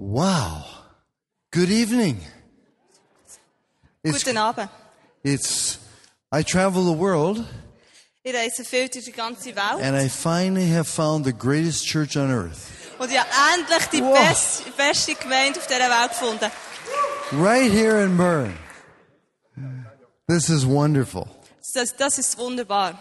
Wow. Good evening. It's, Guten Abend. it's, I travel the world Ich reise viel durch die ganze Welt. and I finally have found the greatest church on earth. Und habe endlich die Wow. best, beste Gemeinde auf dieser Welt gefunden. Right here in Bern. This is wonderful. Das, das ist wunderbar.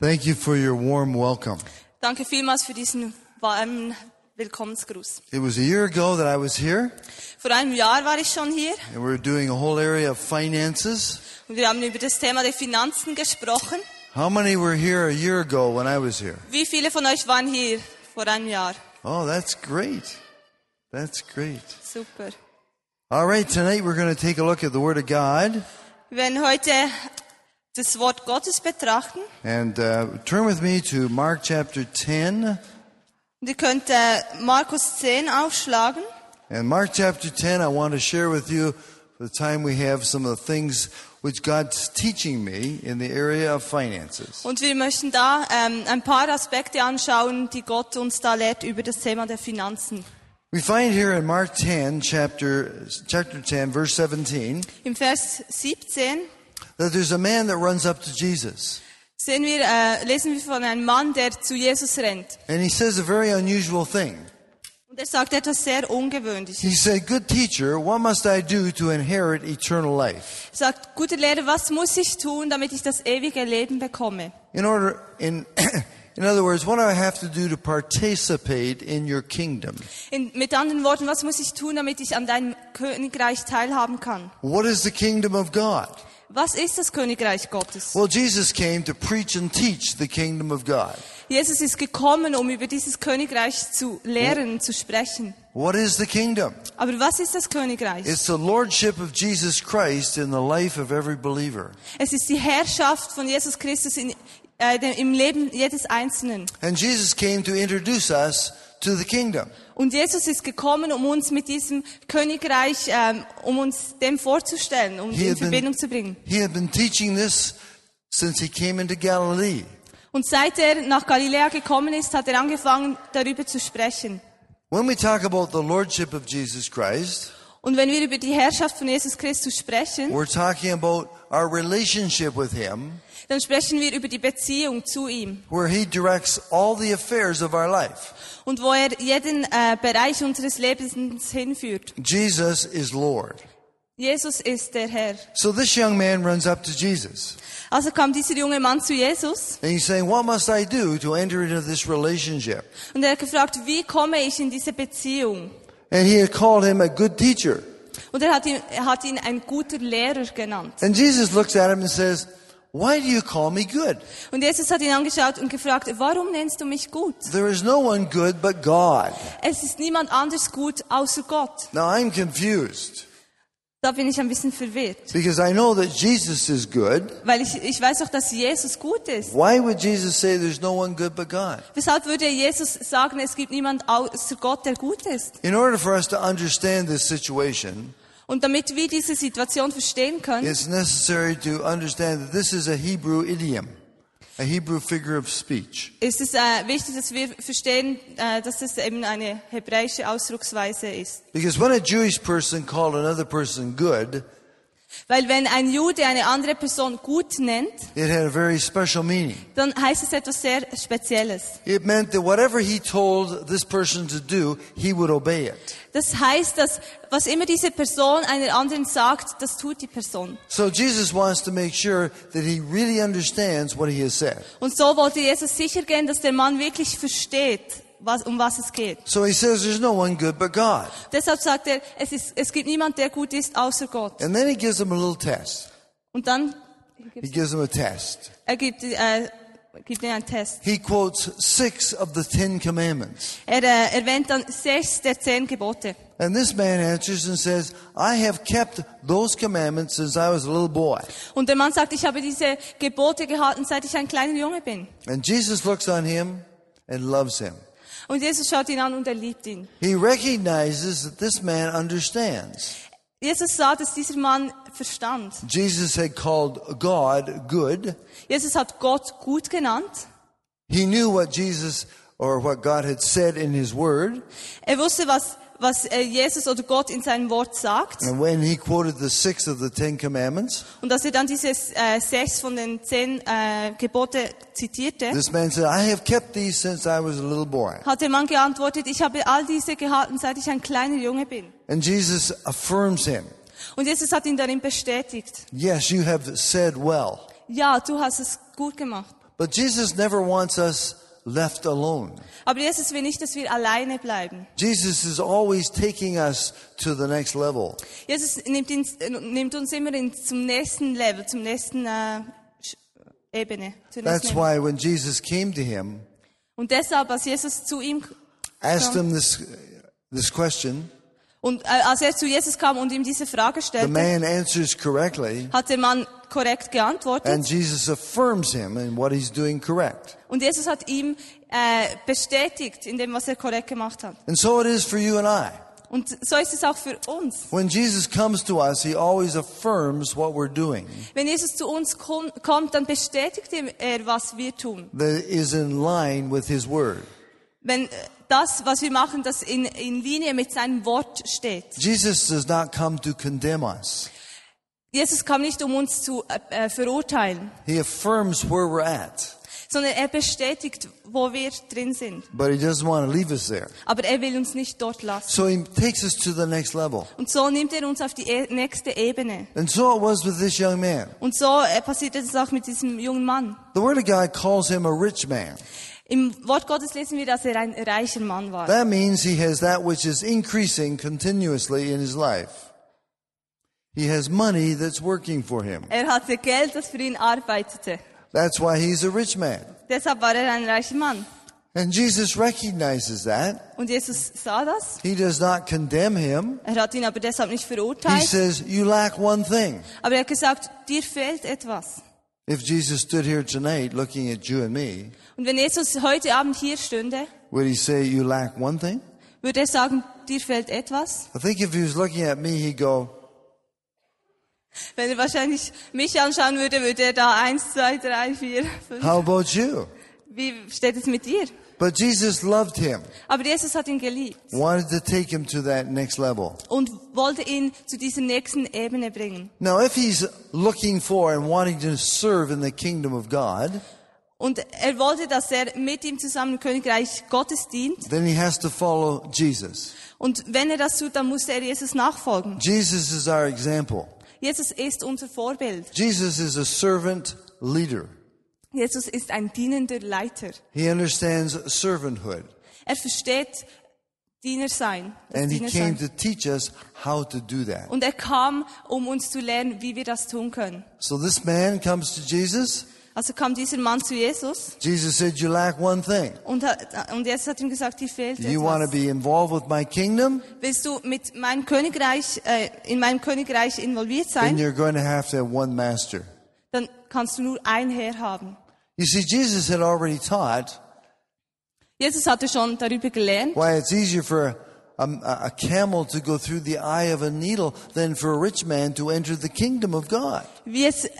Thank you for your warm welcome. Danke vielmals für diesen warmen Willkommensgruß. It was a year ago that I was here Vor einem Jahr war ich schon hier and we were doing a whole area of finances. und wir haben über das Thema der Finanzen gesprochen. How many were here a year ago when I was here? Wie viele von euch waren hier vor einem Jahr? Oh, that's great. That's great. Super. All right, tonight we're going to take a look at the Word of God. Werden heute das Wort Gottes betrachten. And uh, turn with me to Mark chapter 10. Ihr könnt äh, Markus 10 aufschlagen. And Mark chapter 10, I want to share with you, for the time we have, some of the things which God's teaching me in the area of finances. Und wir möchten da ähm, ein paar Aspekte anschauen, die Gott uns da lehrt über das Thema der Finanzen. We find here in Mark 10, chapter, chapter 10, verse 17, Im Vers 17 that there's a man that runs up to Jesus. Sehen wir, äh, lesen wir von einem Mann, der zu Jesus rennt. And he says a very unusual thing. Und er sagt etwas sehr Ungewöhnliches. He said, Good teacher, what must I do to inherit eternal life? Er sagt, gute Lehrer, was muss ich tun, damit ich das ewige Leben bekomme? In order, in, in other words, what do I have to do to participate in your kingdom? In, mit anderen Worten, was muss ich tun, damit ich an deinem Königreich teilhaben kann? What is the kingdom of God? Was ist das Königreich Gottes? Well, Jesus came to preach and teach the kingdom of God. Jesus ist gekommen, um über dieses Königreich zu lehren, zu sprechen. What is the kingdom? Aber was ist das Königreich? It's the lordship of Jesus Christ in the life of every believer. Es ist die Herrschaft von Jesus Christus in, äh, im Leben jedes Einzelnen. And Jesus came to introduce us to the kingdom. Und Jesus ist gekommen, um uns mit diesem Königreich, ähm, um uns dem vorzustellen, um He in had been- Verbindung zu bringen. He had been teaching this since he came into Galilee. Und seit er nach Galiläa gekommen ist, hat er angefangen, darüber zu sprechen. When we talk about the lordship of Jesus Christ, Und wenn wir über die Herrschaft von Jesus Christus sprechen, we're talking about our relationship with him, dann sprechen wir über die Beziehung zu ihm. where he directs all the affairs of our life. Und wo er jeden äh, Bereich unseres Lebens hinführt. Jesus is Lord. Jesus ist der Herr. So this young man runs up to Jesus. Also kam dieser junge Mann zu Jesus And he's saying, What must I do to enter into this relationship? und er hat gefragt, wie komme ich in diese Beziehung? And he had called him a good teacher. Und er hat ihn, er hat ihn ein guter Lehrer genannt. And Jesus looks at him and says, Why do you call me good? Und Jesus hat ihn angeschaut und gefragt, warum nennst du mich gut? There is no one good but God. Es ist niemand anders gut außer Gott. Now I'm confused Da bin ich ein bisschen verwirrt. because I know that Jesus is good. Weil ich, ich weiß auch, dass Jesus gut ist. Why would Jesus say there's no one good but God? Weshalb würde Jesus sagen, es gibt niemand außer Gott, der gut ist? In order for us to understand this situation, Und damit wir diese Situation verstehen können, it's necessary to understand that this is a Hebrew idiom, a Hebrew figure of speech. ist es äh, wichtig, dass wir verstehen, äh, dass es eben eine hebräische Ausdrucksweise ist. Because when a Jewish person called another person good, Weil wenn ein Jude eine andere Person gut nennt, it had a very special meaning. dann heißt es etwas sehr Spezielles. It meant that whatever he told this person to do, he would obey it. Das heißt, dass was immer diese Person einer anderen sagt, das tut die Person. So Jesus wants to make sure that he really understands what he has said. Und so wollte Jesus sicher gehen, dass der Mann wirklich versteht, was, um was es geht. So he says there's no one good but God. Deshalb sagt er, es, ist, es gibt niemand, der gut ist, außer Gott. And then he gives him a little test. Und dann He gives him a test. er gibt, äh, gibt ihm einen Test. He quotes six of the Ten Commandments. Er äh, erwähnt dann sechs der zehn Gebote. And this man answers and says, I have kept those commandments since I was a little boy. Und der Mann sagt, ich habe diese Gebote gehalten, seit ich ein kleiner Junge bin. And Jesus looks on him and loves him. Und Jesus schaut ihn an und er liebt ihn. He recognizes that this man understands. Jesus sah, dass dieser Mann verstand. Jesus had called God good. Jesus hat Gott gut genannt. He knew what Jesus or what God had said in His Word. Er wusste, was, was äh, Jesus oder Gott in seinem Wort sagt. And when he quoted the sixth of the Ten Commandments, Und dass er dann diese äh, sechs von den zehn äh, Gebote zitierte, this man said, I have kept these since I was a little boy. hat der Mann geantwortet, ich habe all diese gehalten, seit ich ein kleiner Junge bin. And Jesus affirms him. Und Jesus hat ihn darin bestätigt. Yes, you have said well. Ja, du hast es gut gemacht. But Jesus never wants us left alone. Aber Jesus will nicht, dass wir alleine bleiben. Jesus is always taking us to the next level. Jesus nimmt, äh, nimmt uns immer in, zum nächsten Level, zum nächsten äh, Ebene. zur nächsten That's Ebene. why when Jesus came to him, Und deshalb, als Jesus zu ihm asked Ja. him this, this question, und äh, als er zu Jesus kam und ihm diese Frage the stellte, man answers correctly, hat der Mann korrekt geantwortet. and Jesus affirms him in what he's doing correct. Und Jesus hat ihm äh, bestätigt in dem, was er korrekt gemacht hat. And so it is for you and I. Und so ist es auch für uns. When Jesus comes to us, he always affirms what we're doing Wenn Jesus zu uns kom kommt, dann bestätigt er, was wir tun. that is in line with his word. Wenn äh, das, was wir machen, das in, in Linie mit seinem Wort steht. Jesus does not come to condemn us. Jesus kam nicht, um uns zu äh, äh, verurteilen, He affirms where we're at, sondern er bestätigt, wo wir drin sind. but he doesn't want to leave us there. Aber er will uns nicht dort lassen. So he takes us to the next level. Und so nimmt er uns auf die e nächste Ebene. And so it was with this young man. Und so äh, passiert es auch mit diesem jungen Mann. The word of God calls him a rich man. Im Wort Gottes lesen wir, dass er ein reicher Mann war. That means he has that which is increasing continuously in his life. He has money that's working for him. Er hatte Geld, das für ihn arbeitete. That's why he's a rich man. Deshalb war er ein reicher Mann. And Jesus recognizes that. Und Jesus sah das. He does not condemn him. Er hat ihn aber deshalb nicht verurteilt. He says, You lack one thing. Aber er hat gesagt, dir fehlt etwas. If Jesus stood here tonight looking at you and me, Und wenn Jesus heute Abend hier stünde, would he say, You lack one thing? würde er sagen, dir fehlt etwas. I think if he was looking at me, he'd go, Wenn er wahrscheinlich mich anschauen würde, würde er da eins, zwei, drei, vier, fünf. How about you? Wie steht es mit dir? But Jesus loved him, Aber Jesus hat ihn geliebt wanted to take him to that next level. und wollte ihn zu dieser nächsten Ebene bringen. Now, if he's looking for and wanting to serve in the kingdom of God, Und er wollte, dass er mit ihm zusammen im Königreich Gottes dient. then he has to follow Jesus. Und wenn er das tut, dann musste er Jesus nachfolgen. Jesus is our example. Jesus ist unser Vorbild. Jesus is a servant leader. Jesus ist ein dienender Leiter. He understands servanthood. Er versteht Diener sein. And he Diener came sein. to teach us how to do that. Und er kam, um uns zu lernen, wie wir das tun können. So this man comes to Jesus. Also kam dieser Mann zu Jesus Jesus said, You lack one thing. und, hat, und Jesus hat ihm gesagt, dir fehlt You want to be involved with my kingdom? Willst du mit meinem Königreich, äh, in meinem Königreich involviert Then sein, you're going to have to have one master. dann kannst du nur ein Herr haben. You see, Jesus had already taught Jesus hatte schon darüber gelernt, why it's easier for a, a, a camel to go through the eye of a needle than for a rich man to enter the kingdom of God. wie es äh,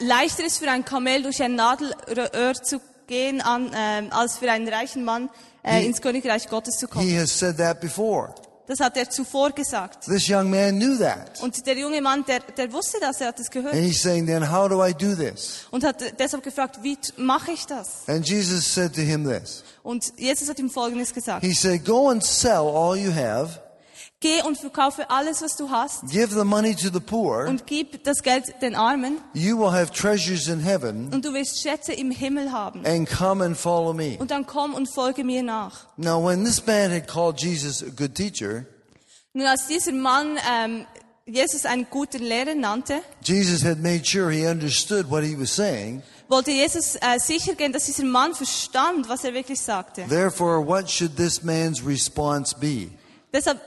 leichter ist für ein Kamel durch ein Nadelöhr zu gehen, an, ähm, als für einen reichen Mann äh, He- ins Königreich Gottes zu He has said that before. Das hat er zuvor gesagt. This young man knew that. Und der junge Mann, der, der wusste das, er hat es gehört. And he's saying, then how do I do this? Und hat deshalb gefragt, wie mache ich das? And Jesus said to him this. Und Jesus hat ihm Folgendes gesagt. He said, go and sell all you have, Geh und verkaufe alles, was du hast give the money to the poor, und gib das Geld den Armen you will have treasures in heaven, und du wirst Schätze im Himmel haben. and come and follow me. Und dann komm und folge mir nach. Now, when this man had called Jesus a good teacher, Nun, als dieser Mann ähm, Jesus einen guten Lehrer nannte, Jesus had made sure he understood what he was saying. wollte Jesus äh, sicher gehen, dass dieser Mann verstand, was er wirklich sagte. Therefore, what should this man's response be? Deshalb,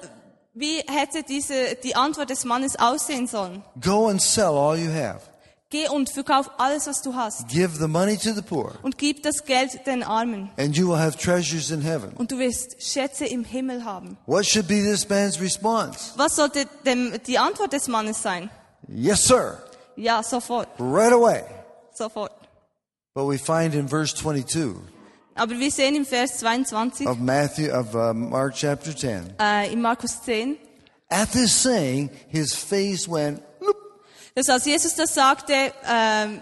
wie hätte diese, die Antwort des Mannes aussehen sollen? Go and sell all you have. Geh und verkauf alles, was du hast Give the money to the poor, und gib das Geld den Armen and you will have treasures in heaven. und du wirst Schätze im Himmel haben. What should be this man's response? Was sollte dem, die Antwort des Mannes sein? Yes, sir. Ja, sofort, Right away. sofort. But we find in verse 22, Aber wir sehen im Vers 22 of Matthew of uh, Mark chapter 10. äh, in Markus 10, At this saying, his face went dass als Jesus das sagte, ähm,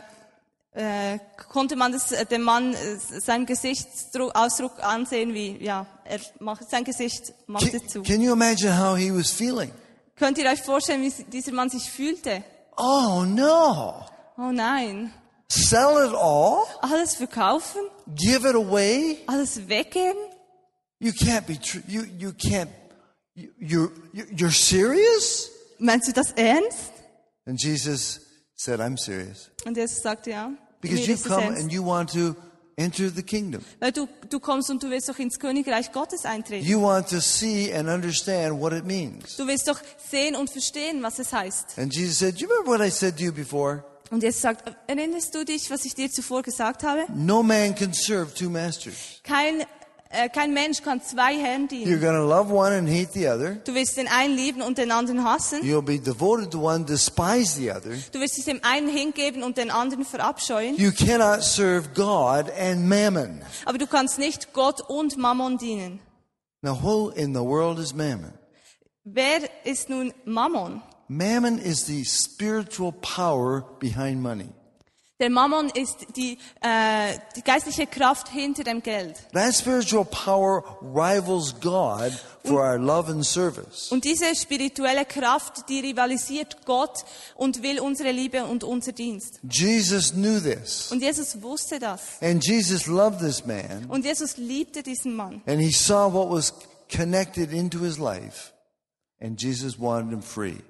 äh, konnte man das, äh, dem Mann äh, seinen Gesichtsausdruck ansehen, wie ja, er macht sein Gesicht machte Can, zu. can you imagine how he was feeling? Könnt ihr euch vorstellen, wie dieser Mann sich fühlte? Oh no! Oh nein, Sell it all? alles verkaufen, Give it away? alles weggeben? You can't be true. You you can't. You, you're you're serious? Meinst du das ernst? And Jesus said, "I'm serious Und Jesus sagte ja. because you come ernst. and you want to enter the kingdom. Weil du, du kommst und du willst doch ins Königreich Gottes eintreten. You want to see and understand what it means." Du willst doch sehen und verstehen, was es heißt. And Jesus said, "Do you remember what I said to you before? Und Jesus sagt, erinnerst du dich, was ich dir zuvor gesagt habe? No man can serve two masters. Kein, äh, kein Mensch kann zwei Herren You're dienen. going to love one and hate the other. Du willst den einen lieben und den anderen hassen. You'll be devoted to one, despise the other. Du wirst dich dem einen hingeben und den anderen verabscheuen. You cannot serve God and mammon. Aber du kannst nicht Gott und Mammon dienen. Now, who in the world is mammon? Wer ist nun Mammon? Mammon is the spiritual power behind money. Der Mammon ist die, äh, die geistliche Kraft hinter dem Geld. That spiritual power rivals God for our love and service. Und diese spirituelle Kraft, die rivalisiert Gott und will unsere Liebe und unser Dienst. Jesus knew this. Und Jesus wusste das. And Jesus loved this man. Und Jesus liebte diesen Mann. And he saw what was connected into his life. And Jesus wanted him free.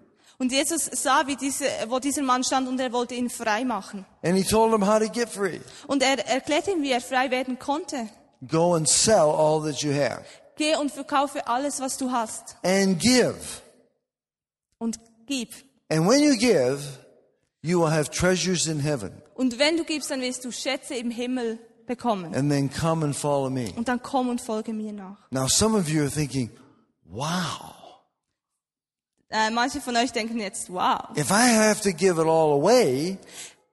Und Jesus sah, wie diese, wo dieser Mann stand und er wollte ihn frei machen. And he told him how to get free. Und er erklärte ihm, wie er frei werden konnte. Go and sell all that you have. Geh und verkaufe alles, was du hast. And give. Und gib. And when you give, you will have treasures in heaven. Und wenn du gibst, dann wirst du Schätze im Himmel bekommen. And then come and follow me. Und dann komm und folge mir nach. Now, some of you are thinking, wow, Äh, manche von euch denken jetzt, wow, if I have to give it all away,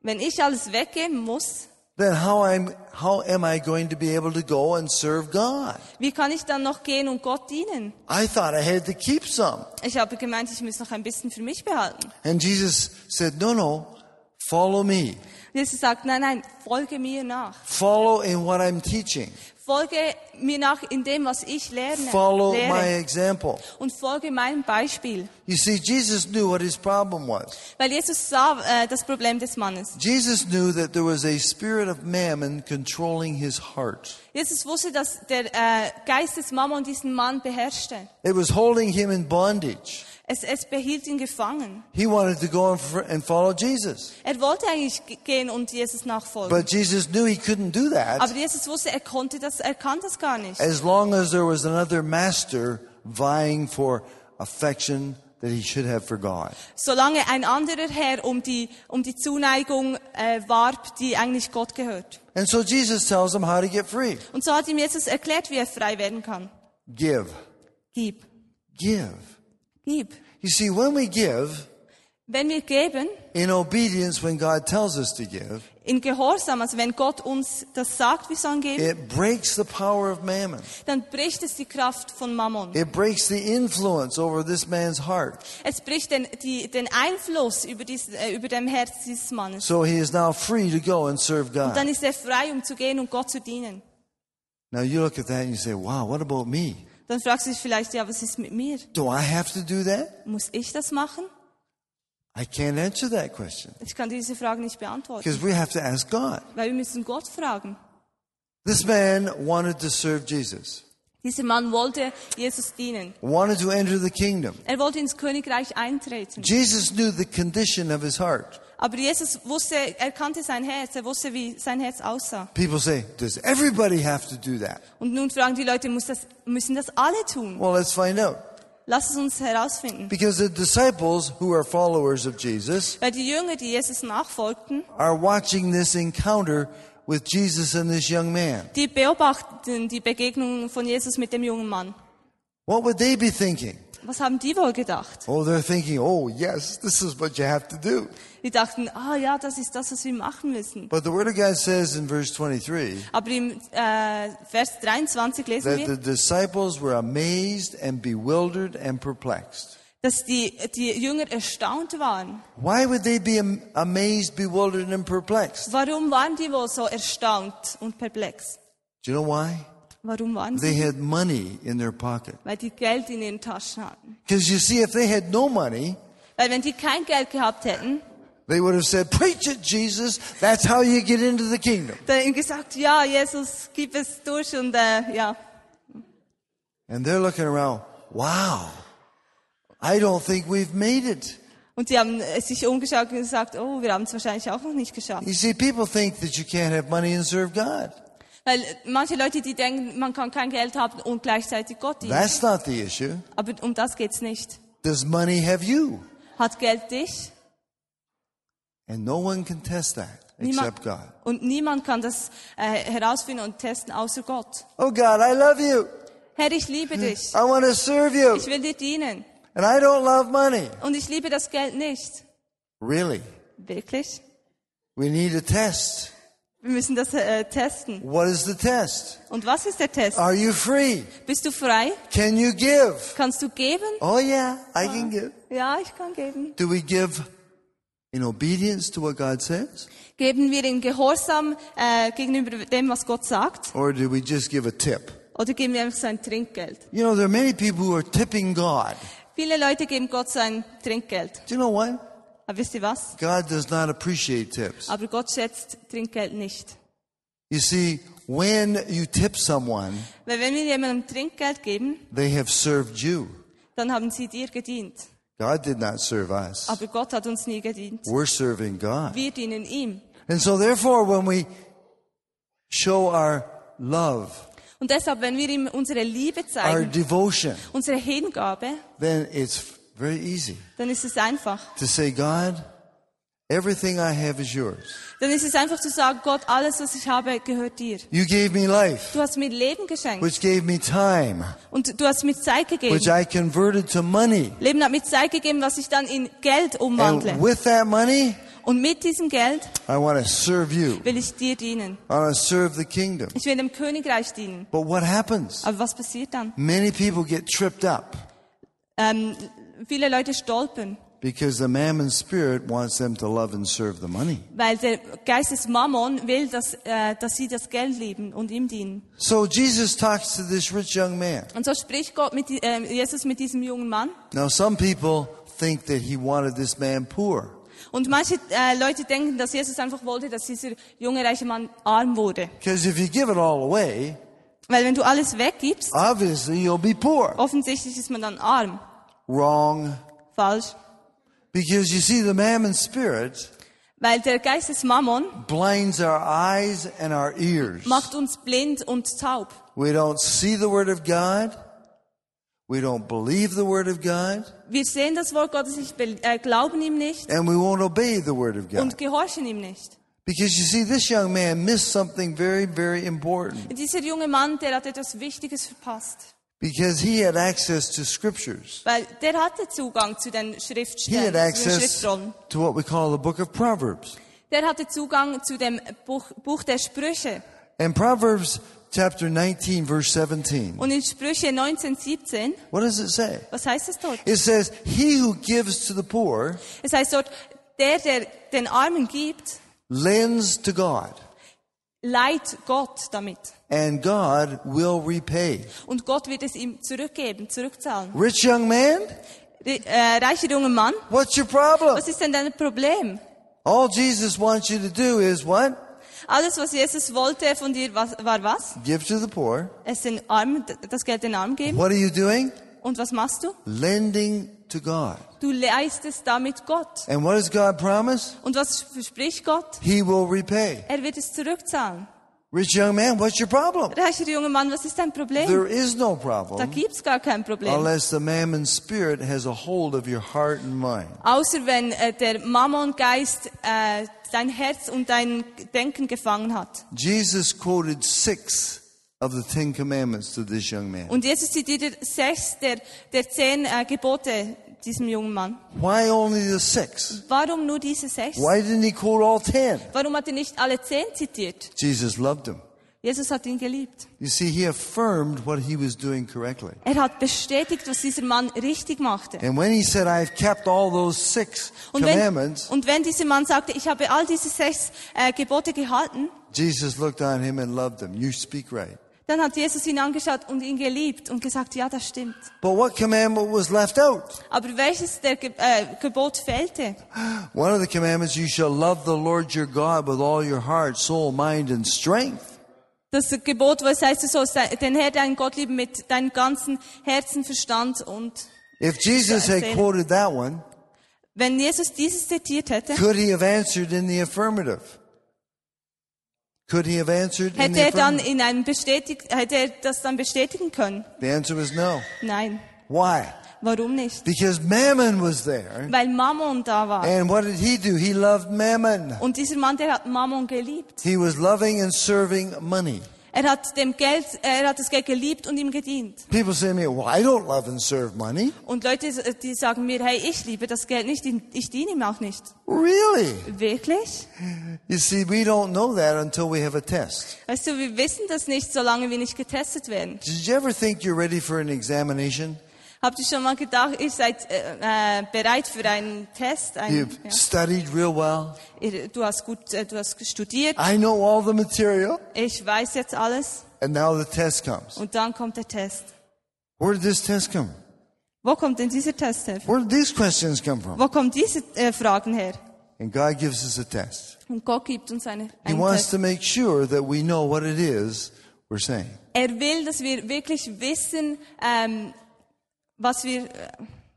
wenn ich alles weggeben muss, then how, I'm, how am I going to be able to go and serve God? wie kann ich dann noch gehen und Gott dienen? I thought I had to keep some. Ich habe gemeint, ich muss noch ein bisschen für mich behalten. And Jesus said, no, no, follow me. Jesus sagt, nein, nein, folge mir nach. Follow in what I'm teaching. Folge mir nach in dem, was ich lerne, Follow my lehre. example. Und folge meinem Beispiel. You see, Jesus knew what his problem was. Weil Jesus sah äh, das Problem des Mannes. Jesus knew that there was a spirit of mammon controlling his heart. Jesus wusste, dass der äh, Geist des Mammon diesen Mann beherrschte. It was holding him in bondage. Es, es behielt ihn gefangen. He wanted to go and follow Jesus. Er wollte eigentlich gehen und Jesus nachfolgen. But Jesus knew he couldn't do Aber that Jesus wusste, er konnte das, er kann das gar nicht. as long as there was another master vying for affection that he should have for God. Solange ein anderer Herr um die, um die Zuneigung äh, warb, die eigentlich Gott gehört. And so Jesus tells him how to get free. Und so hat ihm Jesus erklärt, wie er frei werden kann. Give. Gib, Give. gib. You see, when we give, Wenn wir geben, in obedience when God tells us to give, in Gehorsam, also wenn Gott uns das sagt, wir sollen geben, it breaks the power of mammon. dann bricht es die Kraft von Mammon. It breaks the influence over this man's heart. Es bricht den, die, den Einfluss über, dies, äh, über dem Herz dieses Mannes. So he is now free to go and serve Und dann God. ist er frei, um zu gehen und Gott zu dienen. Now you look at that and you say, wow, what about me? Dann fragst du dich vielleicht, ja, was ist mit mir? Do I have to do that? Muss ich das machen? I can't answer that question Ich kann diese Frage nicht beantworten, because we have to ask God. weil wir müssen Gott fragen. This man wanted to serve Jesus, Dieser Mann wollte Jesus dienen. wanted to enter the kingdom. Er wollte ins Königreich eintreten. Jesus knew the condition of his heart. Aber Jesus wusste, er kannte sein Herz, er wusste, wie sein Herz aussah. People say, does everybody have to do that? Und nun fragen die Leute, muss das, müssen das alle tun? Well, let's find out. Lass es uns herausfinden. Because the disciples who are followers of Jesus Weil die Jünger, die Jesus nachfolgten, are watching this encounter with Jesus and this young man. die beobachten die Begegnung von Jesus mit dem jungen Mann. What would they be thinking? Was haben die wohl gedacht? Oh, they're thinking, oh, yes, this is what you have to do. Die dachten, ah ja, das ist das, was wir machen müssen. But the Word of God says in verse 23 Aber im äh, Vers 23 lesen that wir, the disciples were amazed and bewildered and perplexed. dass die, die Jünger erstaunt waren. Why would they be am- amazed, bewildered, and perplexed? Warum waren die wohl so erstaunt und perplex? Do you know why? Warum waren They had money in their pocket. Weil die Geld in ihren Taschen hatten. Because you see, if they had no money, Weil wenn die kein Geld gehabt hätten, they would have said, Preach it, Jesus. That's how you get into the kingdom. dann ihnen gesagt, ja, Jesus, gib es durch und äh, ja. And they're looking around, wow, I don't think we've made it. Und die haben äh, sich umgeschaut und gesagt, oh, wir haben es wahrscheinlich auch noch nicht geschafft. You see, people think that you can't have money and serve God. Weil äh, manche Leute, die denken, man kann kein Geld haben und gleichzeitig Gott dienen. That's not the issue. Aber um das geht's nicht. Does money have you? Hat Geld dich? And no one can test that Niemand, except God. und niemand kann das äh, herausfinden und testen, außer Gott. Oh God, I love you. Herr, ich liebe dich. I want to serve you. Ich will dir dienen. And I don't love money. Und ich liebe das Geld nicht. Really? Wirklich? We need a test. Wir müssen das äh, testen. What is the test? Und was ist der Test? Are you free? Bist du frei? Can you give? Kannst du geben? Oh yeah, I can ah. give. Ja, ich kann geben. Do we give in obedience to what God says? Geben wir in Gehorsam äh, gegenüber dem, was Gott sagt? Or do we just give a tip? Oder geben wir einfach sein Trinkgeld? You know, there are many people who are tipping God. Viele Leute geben Gott sein Trinkgeld. Do you know what? Aber wisst ihr was? God does not appreciate tips. Aber Gott schätzt Trinkgeld nicht. You see, when you tip someone, Weil wenn wir jemandem Trinkgeld geben, they have served you. dann haben sie dir gedient. God did not serve us. Aber Gott hat uns nie gedient. We're serving God. Wir dienen ihm. And so therefore, when we show our love, Und deshalb, wenn wir ihm unsere Liebe our zeigen, devotion, unsere Hingabe, then it's very easy dann ist es einfach. to say, God, everything I have is yours. Dann ist es einfach zu sagen, Gott, alles, was ich habe, gehört dir. You gave me life, Du hast mir Leben geschenkt. which gave me time, Und du hast mir Zeit gegeben. which I converted to money. Leben hat mir Zeit gegeben, was ich dann in Geld umwandle. And with that money, Und mit diesem Geld I want to serve you. will ich dir dienen. I want to serve the kingdom. Ich will dem Königreich dienen. But what happens? Aber was passiert dann? Many people get tripped up Ähm, viele Leute stolpern, because the mammon spirit wants them to love and serve the money. weil der Geist des Mammon will, dass, äh, dass sie das Geld lieben und ihm dienen. So Jesus talks to this rich young man. Und so spricht Gott mit, äh, Jesus mit diesem jungen Mann. Now, some people think that he wanted this man poor. Und manche äh, Leute denken, dass Jesus einfach wollte, dass dieser junge reiche Mann arm wurde. Because if you give it all away, Weil wenn du alles weggibst, obviously you'll be poor. offensichtlich ist man dann arm. Wrong. Falsch. Because you see, the mammon spirit Weil der Geist des Mammon blinds our eyes and our ears. macht uns blind und taub. We don't see the word of God. We don't believe the word of God. Wir sehen das Wort Gottes nicht, äh, glauben ihm nicht And we won't obey the word of God. und gehorchen ihm nicht. Because you see, this young man missed something very, very important. Dieser junge Mann, der hat etwas Wichtiges verpasst. Because he had access to scriptures. Weil der hatte Zugang zu den He Schriftstellen, had zu den access to what we call the book of Proverbs. Der hatte Zugang zu dem Buch, Buch der Sprüche. And Proverbs chapter 19, verse 17. Und in Sprüche 19, 17, What does it say? was heißt es dort? It says, He who gives to the poor Es heißt dort, der, der den Armen gibt, lends to God, leiht Gott damit. and God will repay. Und Gott wird es ihm zurückgeben, zurückzahlen. Rich young man, Re- Äh, reicher junger Mann, what's your problem? was ist denn dein Problem? All Jesus wants you to do is what? Alles, was Jesus wollte von dir, was, war was? Give to the poor. Es den Armen, das Geld den Armen geben. What are you doing? Und was machst du? Lending to God. Du leistest damit Gott. And what does God promise? Und was verspricht Gott? He will repay. Er wird es zurückzahlen. Rich young man, what's your problem? Reicher junger Mann, was ist dein Problem? There is no Da problem gibt's gar kein Problem. unless the mammon spirit has a hold of your heart and mind. Außer wenn äh, der Mammon-Geist äh, dein Herz und dein Denken gefangen hat. Jesus quoted six of the Ten Commandments to this young man. Und Jesus zitiert sechs der, der zehn äh, Gebote diesem jungen Mann. Why only the six? Warum nur diese sechs? Why didn't he quote all ten? Warum hat er nicht alle zehn zitiert? Jesus loved him. Jesus hat ihn geliebt. You see, he affirmed what he was doing correctly. Er hat bestätigt, was dieser Mann richtig machte. And when he said, I've kept all those six Und wenn, commandments, und wenn dieser Mann sagte, ich habe all diese sechs äh, Gebote gehalten, Jesus looked on him and loved him. You speak right. Dann hat Jesus ihn angeschaut und ihn geliebt und gesagt, ja, das stimmt. But what commandment was left out? Aber welches der Ge äh, Gebot fehlte? One of the commandments, you shall love the Lord your God with all your heart, soul, mind, and strength. Das Gebot, wo es heißt, du sollst den Herr, deinen Gott lieben mit deinem ganzen Herzen, Verstand und If Jesus had quoted that one, wenn Jesus dieses zitiert hätte, could he have answered in the affirmative? Could he have answered in hätte the er dann in einem bestätigt, hätte er das dann bestätigen können? The answer was no. Nein. Why? Warum nicht? Because Mammon was there. Weil Mammon da war. And what did he do? He loved Mammon. Und dieser Mann, der hat Mammon geliebt. He was loving and serving money. Er hat dem Geld, er hat das Geld geliebt und ihm gedient. People say to me, well, I don't love and serve money. Und Leute, die sagen mir, hey, ich liebe das Geld nicht, ich diene ihm auch nicht. Really? Wirklich? You see, we don't know that until we have a test. Weißt du, wir wissen das nicht, solange wir nicht getestet werden. Did you ever think you're ready for an examination? Habt ihr schon mal gedacht, ihr seid äh, äh, bereit für einen Test? Einen, You've studied real well. ja. Ihr- Du hast gut, äh, du hast studiert. I know all the material. Ich weiß jetzt alles. And now the test comes. Und dann kommt der Test. Where did this test come? Wo kommt denn dieser Test her? Where did these questions come from? Wo kommen diese äh, Fragen her? And God gives us a test. Und Gott gibt uns eine, He einen wants Test. to make sure that we know what it is we're saying. Er will, dass wir wirklich wissen, ähm, was wir, äh,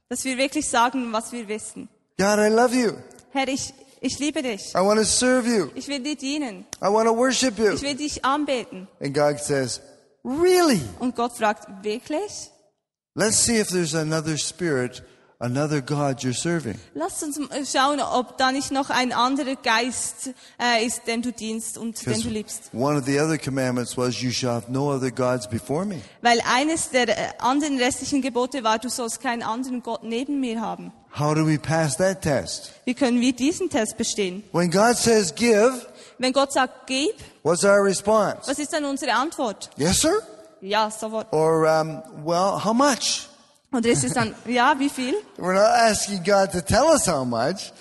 dass wir wirklich sagen, was wir wissen. God, I love you. Herr, ich, ich liebe dich. I want to serve you. Ich will dir dienen. I want to worship you. Ich will dich anbeten. And God says, Really? Und Gott fragt, wirklich? Let's see if there's another spirit, another God you're serving. Lass uns schauen, ob da nicht noch ein anderer Geist äh, ist, den du dienst und den du liebst. one of the other commandments was, You shall have no other gods before me. Weil eines der äh, anderen restlichen Gebote war, du sollst keinen anderen Gott neben mir haben. How do we pass that test? Wie können wir diesen Test bestehen? When God says give, Wenn Gott sagt, gib, what's our response? was ist dann unsere Antwort? Yes, sir? Ja, sofort. Or, um, well, how much? Oder ist es dann, ja, wie viel? We're not asking God to tell us how much.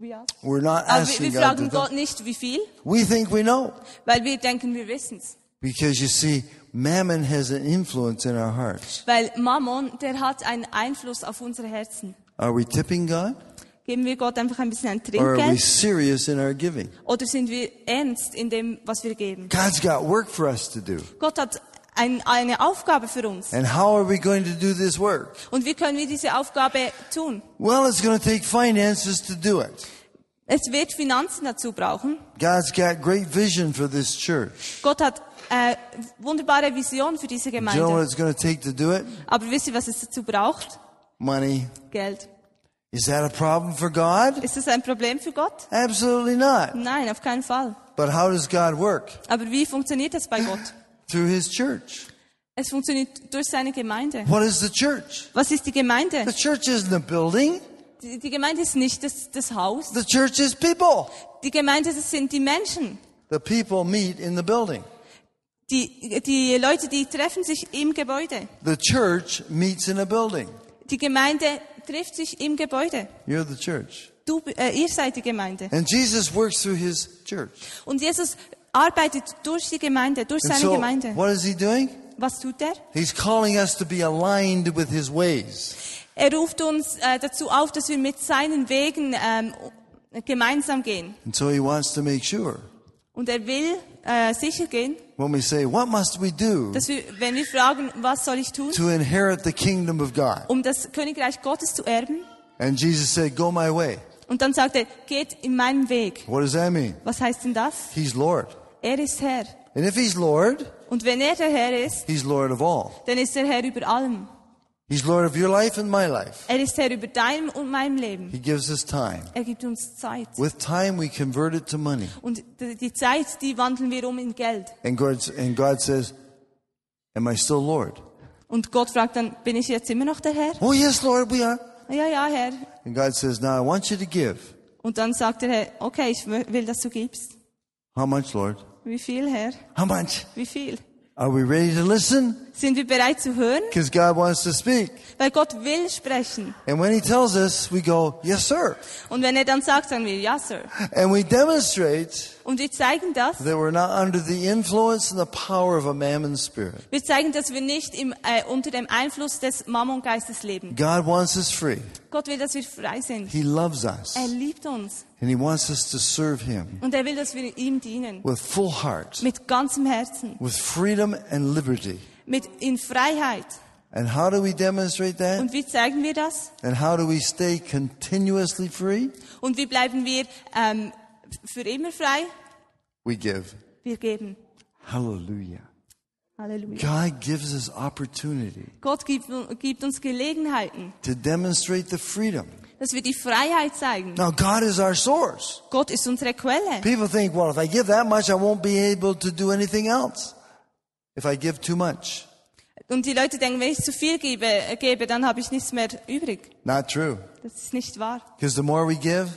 Ja. We're not Aber wir, asking wir God to fragen tell Gott nicht, wie viel, We think we know. weil wir denken, wir wissen's. Because you see, mammon has an influence in our hearts. Weil Mammon, der hat einen Einfluss auf unsere Herzen. Are we tipping God? Geben wir Gott einfach ein bisschen ein Or are we Trinkgeld? serious in our giving? Oder sind wir ernst in dem, was wir geben? God's got work for us to do. Gott hat ein, eine Aufgabe für uns. And how are we going to do this work? Und wie können wir diese Aufgabe tun? Well, it's going to take finances to do it. Es wird Finanzen dazu brauchen. God's got great vision for this church. Gott hat äh, wunderbare Vision für diese Do you know what Gemeinde. it's going to take to do it? Aber wisst ihr, was es dazu braucht? Money. Geld. Is that a problem for God? Ist das ein Problem für Gott? Absolutely not. Nein, auf keinen Fall. But how does God work? Aber wie funktioniert das bei Gott? Through His church. Es funktioniert durch seine Gemeinde. What is the church? Was ist die Gemeinde? The church isn't a building. Die, die Gemeinde ist nicht das, das Haus. The church is people. Die Gemeinde, das sind die Menschen. The people meet in the building. Die, die Leute, die treffen sich im Gebäude. The church meets in a building. Die Gemeinde trifft sich im Gebäude. You're the church. Du, äh, ihr seid die Gemeinde. And Jesus works through His church. Und Jesus arbeitet durch die Gemeinde, durch And seine so, Gemeinde. what is He doing? Was tut er? He's calling us to be aligned with His ways. Er ruft uns äh, dazu auf, dass wir mit seinen Wegen ähm, gemeinsam gehen. And so He wants to make sure Und er will äh, sicher gehen, when we say, What must we do dass wir, wenn wir fragen, was soll ich tun, to inherit the kingdom of God? um das Königreich Gottes zu erben? And Jesus said, Go my way. Und dann sagt er, geht in meinen Weg. What does that mean? Was heißt denn das? He's Lord. Er ist Herr. And if He's Lord, Und wenn er der Herr ist, He's Lord of all. dann ist er Herr über allem. He's Lord of your life and my life. Er ist Herr über deinem und meinem Leben. He gives us time. Er gibt uns Zeit. With time, we convert it to money. Und die Zeit, die wandeln wir um in Geld. And God, and God says, Am I still Lord? Und Gott fragt dann, bin ich jetzt immer noch der Herr? Oh, yes, Lord, we are. Ja, ja, Herr. And God says, Now I want you to give. Und dann sagt der Herr, okay, ich will, dass du gibst. How much, Lord? Wie viel, Herr? How much? Wie viel? Are we ready to listen? Sind wir bereit zu hören? Because God wants to speak. Weil Gott will sprechen. And when He tells us, we go, Yes, sir. Und wenn er dann sagt, sagen wir, ja, Sir. And we demonstrate Und wir zeigen das. that we're not under the influence and the power of a mammon spirit. Wir zeigen, dass wir nicht im, äh, unter dem Einfluss des Mammongeistes leben. God wants us free. Gott will, dass wir frei sind. He loves us. Er liebt uns. And He wants us to serve Him Und er will, dass wir ihm dienen. with full heart, Mit ganzem Herzen. with freedom and liberty. Mit, in Freiheit. And how do we demonstrate that? Und wie zeigen wir das? And how do we stay continuously free? Und wie bleiben wir ähm, für immer frei? We give. Wir geben. Hallelujah. Halleluja. God gives us opportunity Gott gibt, gibt uns Gelegenheiten, to demonstrate the freedom. Dass wir die Freiheit zeigen. Now, God is our source. Gott ist unsere Quelle. People think, well, if I give that much, I won't be able to do anything else. If I give too much. Und die Leute denken, wenn ich zu viel gebe, äh, gebe dann habe ich nichts mehr übrig. Not true. Das ist nicht wahr. Because the more we give,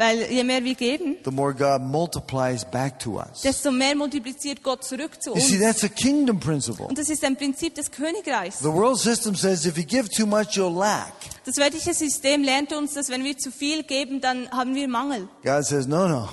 Weil je mehr wir geben, the more God multiplies back to us. desto mehr multipliziert Gott zurück zu You see, that's a kingdom principle. Und das ist ein Prinzip des Königreichs. The world system says if you give too much, you'll lack. Das weltliche System lernt uns, dass wenn wir zu viel geben, dann haben wir Mangel. God says, no, no.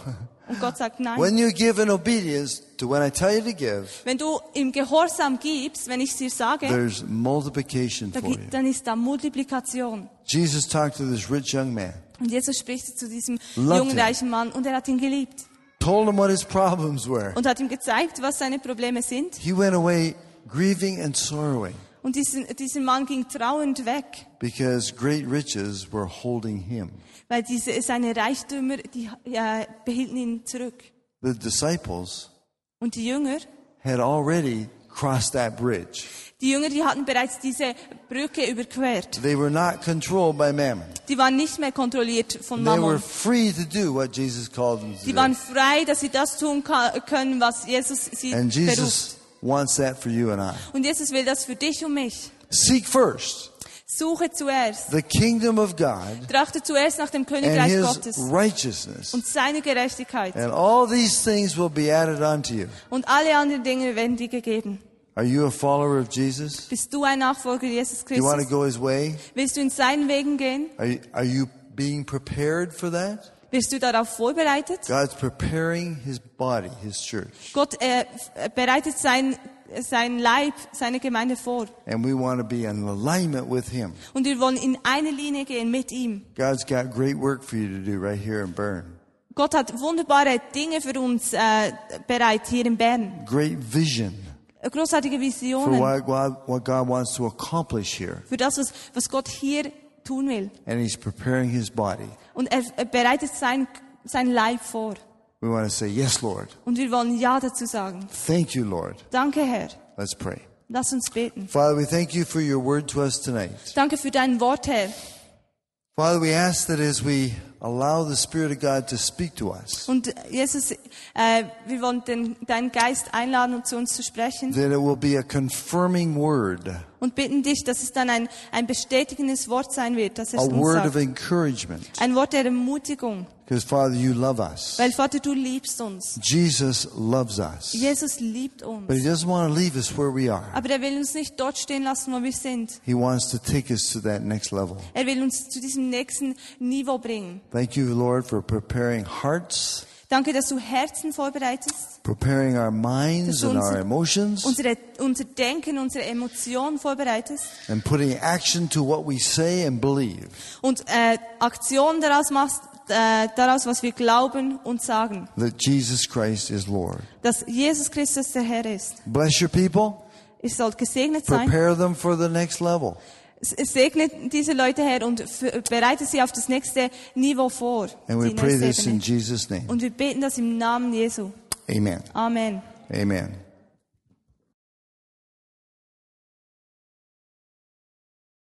Und Gott sagt nein. When you give in obedience to when I tell you to give, Wenn du im Gehorsam gibst, wenn ich dir sage, there's multiplication da for you. dann ist da Multiplikation. Jesus talked to this rich young man, Und Jesus spricht zu diesem Loved jungen him. reichen Mann und er hat ihn geliebt told him what his problems were. und hat ihm gezeigt, was seine Probleme sind. He went away grieving and sorrowing Und diesen, dieser Mann ging trauernd weg, because great riches were holding him. weil diese, seine Reichtümer, die äh, behielten ihn zurück. The disciples Und die Jünger, had already crossed that bridge. die Jünger, die hatten bereits diese Brücke überquert. They were not controlled by mammon. Die waren nicht mehr kontrolliert von They were Mammon. free to do what Jesus called them to Die do. waren frei, dass sie das tun können, was Jesus sie And beruft. Jesus wants that for you and I. Und Jesus will das für dich und mich. Seek first Suche zuerst. the kingdom of God Trachte zuerst nach dem and Königreich his Gottes righteousness. und seine Gerechtigkeit. And all these things will be added unto you. Und alle anderen Dinge werden dir gegeben. Are you a follower of Jesus? Bist du ein Nachfolger Jesus Christus? Do you want to go his way? Willst du in seinen Wegen gehen? Are you, are you being prepared for that? Wirst du darauf vorbereitet? God's preparing his body, his church. Gott äh, bereitet sein, sein Leib, seine Gemeinde vor. And we want to be in alignment with him. Und wir wollen in eine Linie gehen mit ihm. God's got great work for you to do right here in Bern. Gott hat wunderbare Dinge für uns äh, bereit hier in Bern. Great vision Großartige for what God, what God wants to accomplish here. für das, was, was Gott hier tun will. And he's preparing his body. Und er, er bereitet sein, sein Leib vor. We want to say, Yes, Lord. Und wir wollen Ja dazu sagen. Thank you, Lord. Danke, Herr. Let's pray. Lass uns beten. Father, we thank you for your word to us tonight. Danke für dein Wort, Herr. Father, we ask that as we allow the Spirit of God to speak to us, Und Jesus, äh, wir wollen den, deinen Geist einladen, um zu uns zu sprechen. that it will be a confirming word, Und bitten dich, dass es dann ein, ein bestätigendes Wort sein wird, dass er a uns word of sagt. encouragement. Ein Wort der Ermutigung. Because, Father, you love us. Weil, Vater, du liebst uns. Jesus loves us. Jesus liebt But He uns. doesn't want to leave us where we are. Aber er will uns nicht dort stehen lassen, wo wir sind. He wants to take us to that next level. Er will uns zu diesem nächsten Niveau bringen. Thank you, Lord, for preparing hearts, Danke, dass du Herzen vorbereitest, preparing our minds and our emotions, unsere, unser Denken, unsere Emotionen vorbereitest and putting action to what we say and believe. und äh, Aktion daraus machst, äh, daraus, was wir glauben und sagen. That Jesus Christ is Lord. Dass Jesus Christus der Herr ist. Bless your people. Ihr sollt gesegnet sein. Prepare them for the next level. Segne diese Leute, Herr, und bereite sie auf das nächste Niveau vor. And we pray this in. Jesus' name. Und wir beten das im Namen Jesu. Amen. Amen. Amen.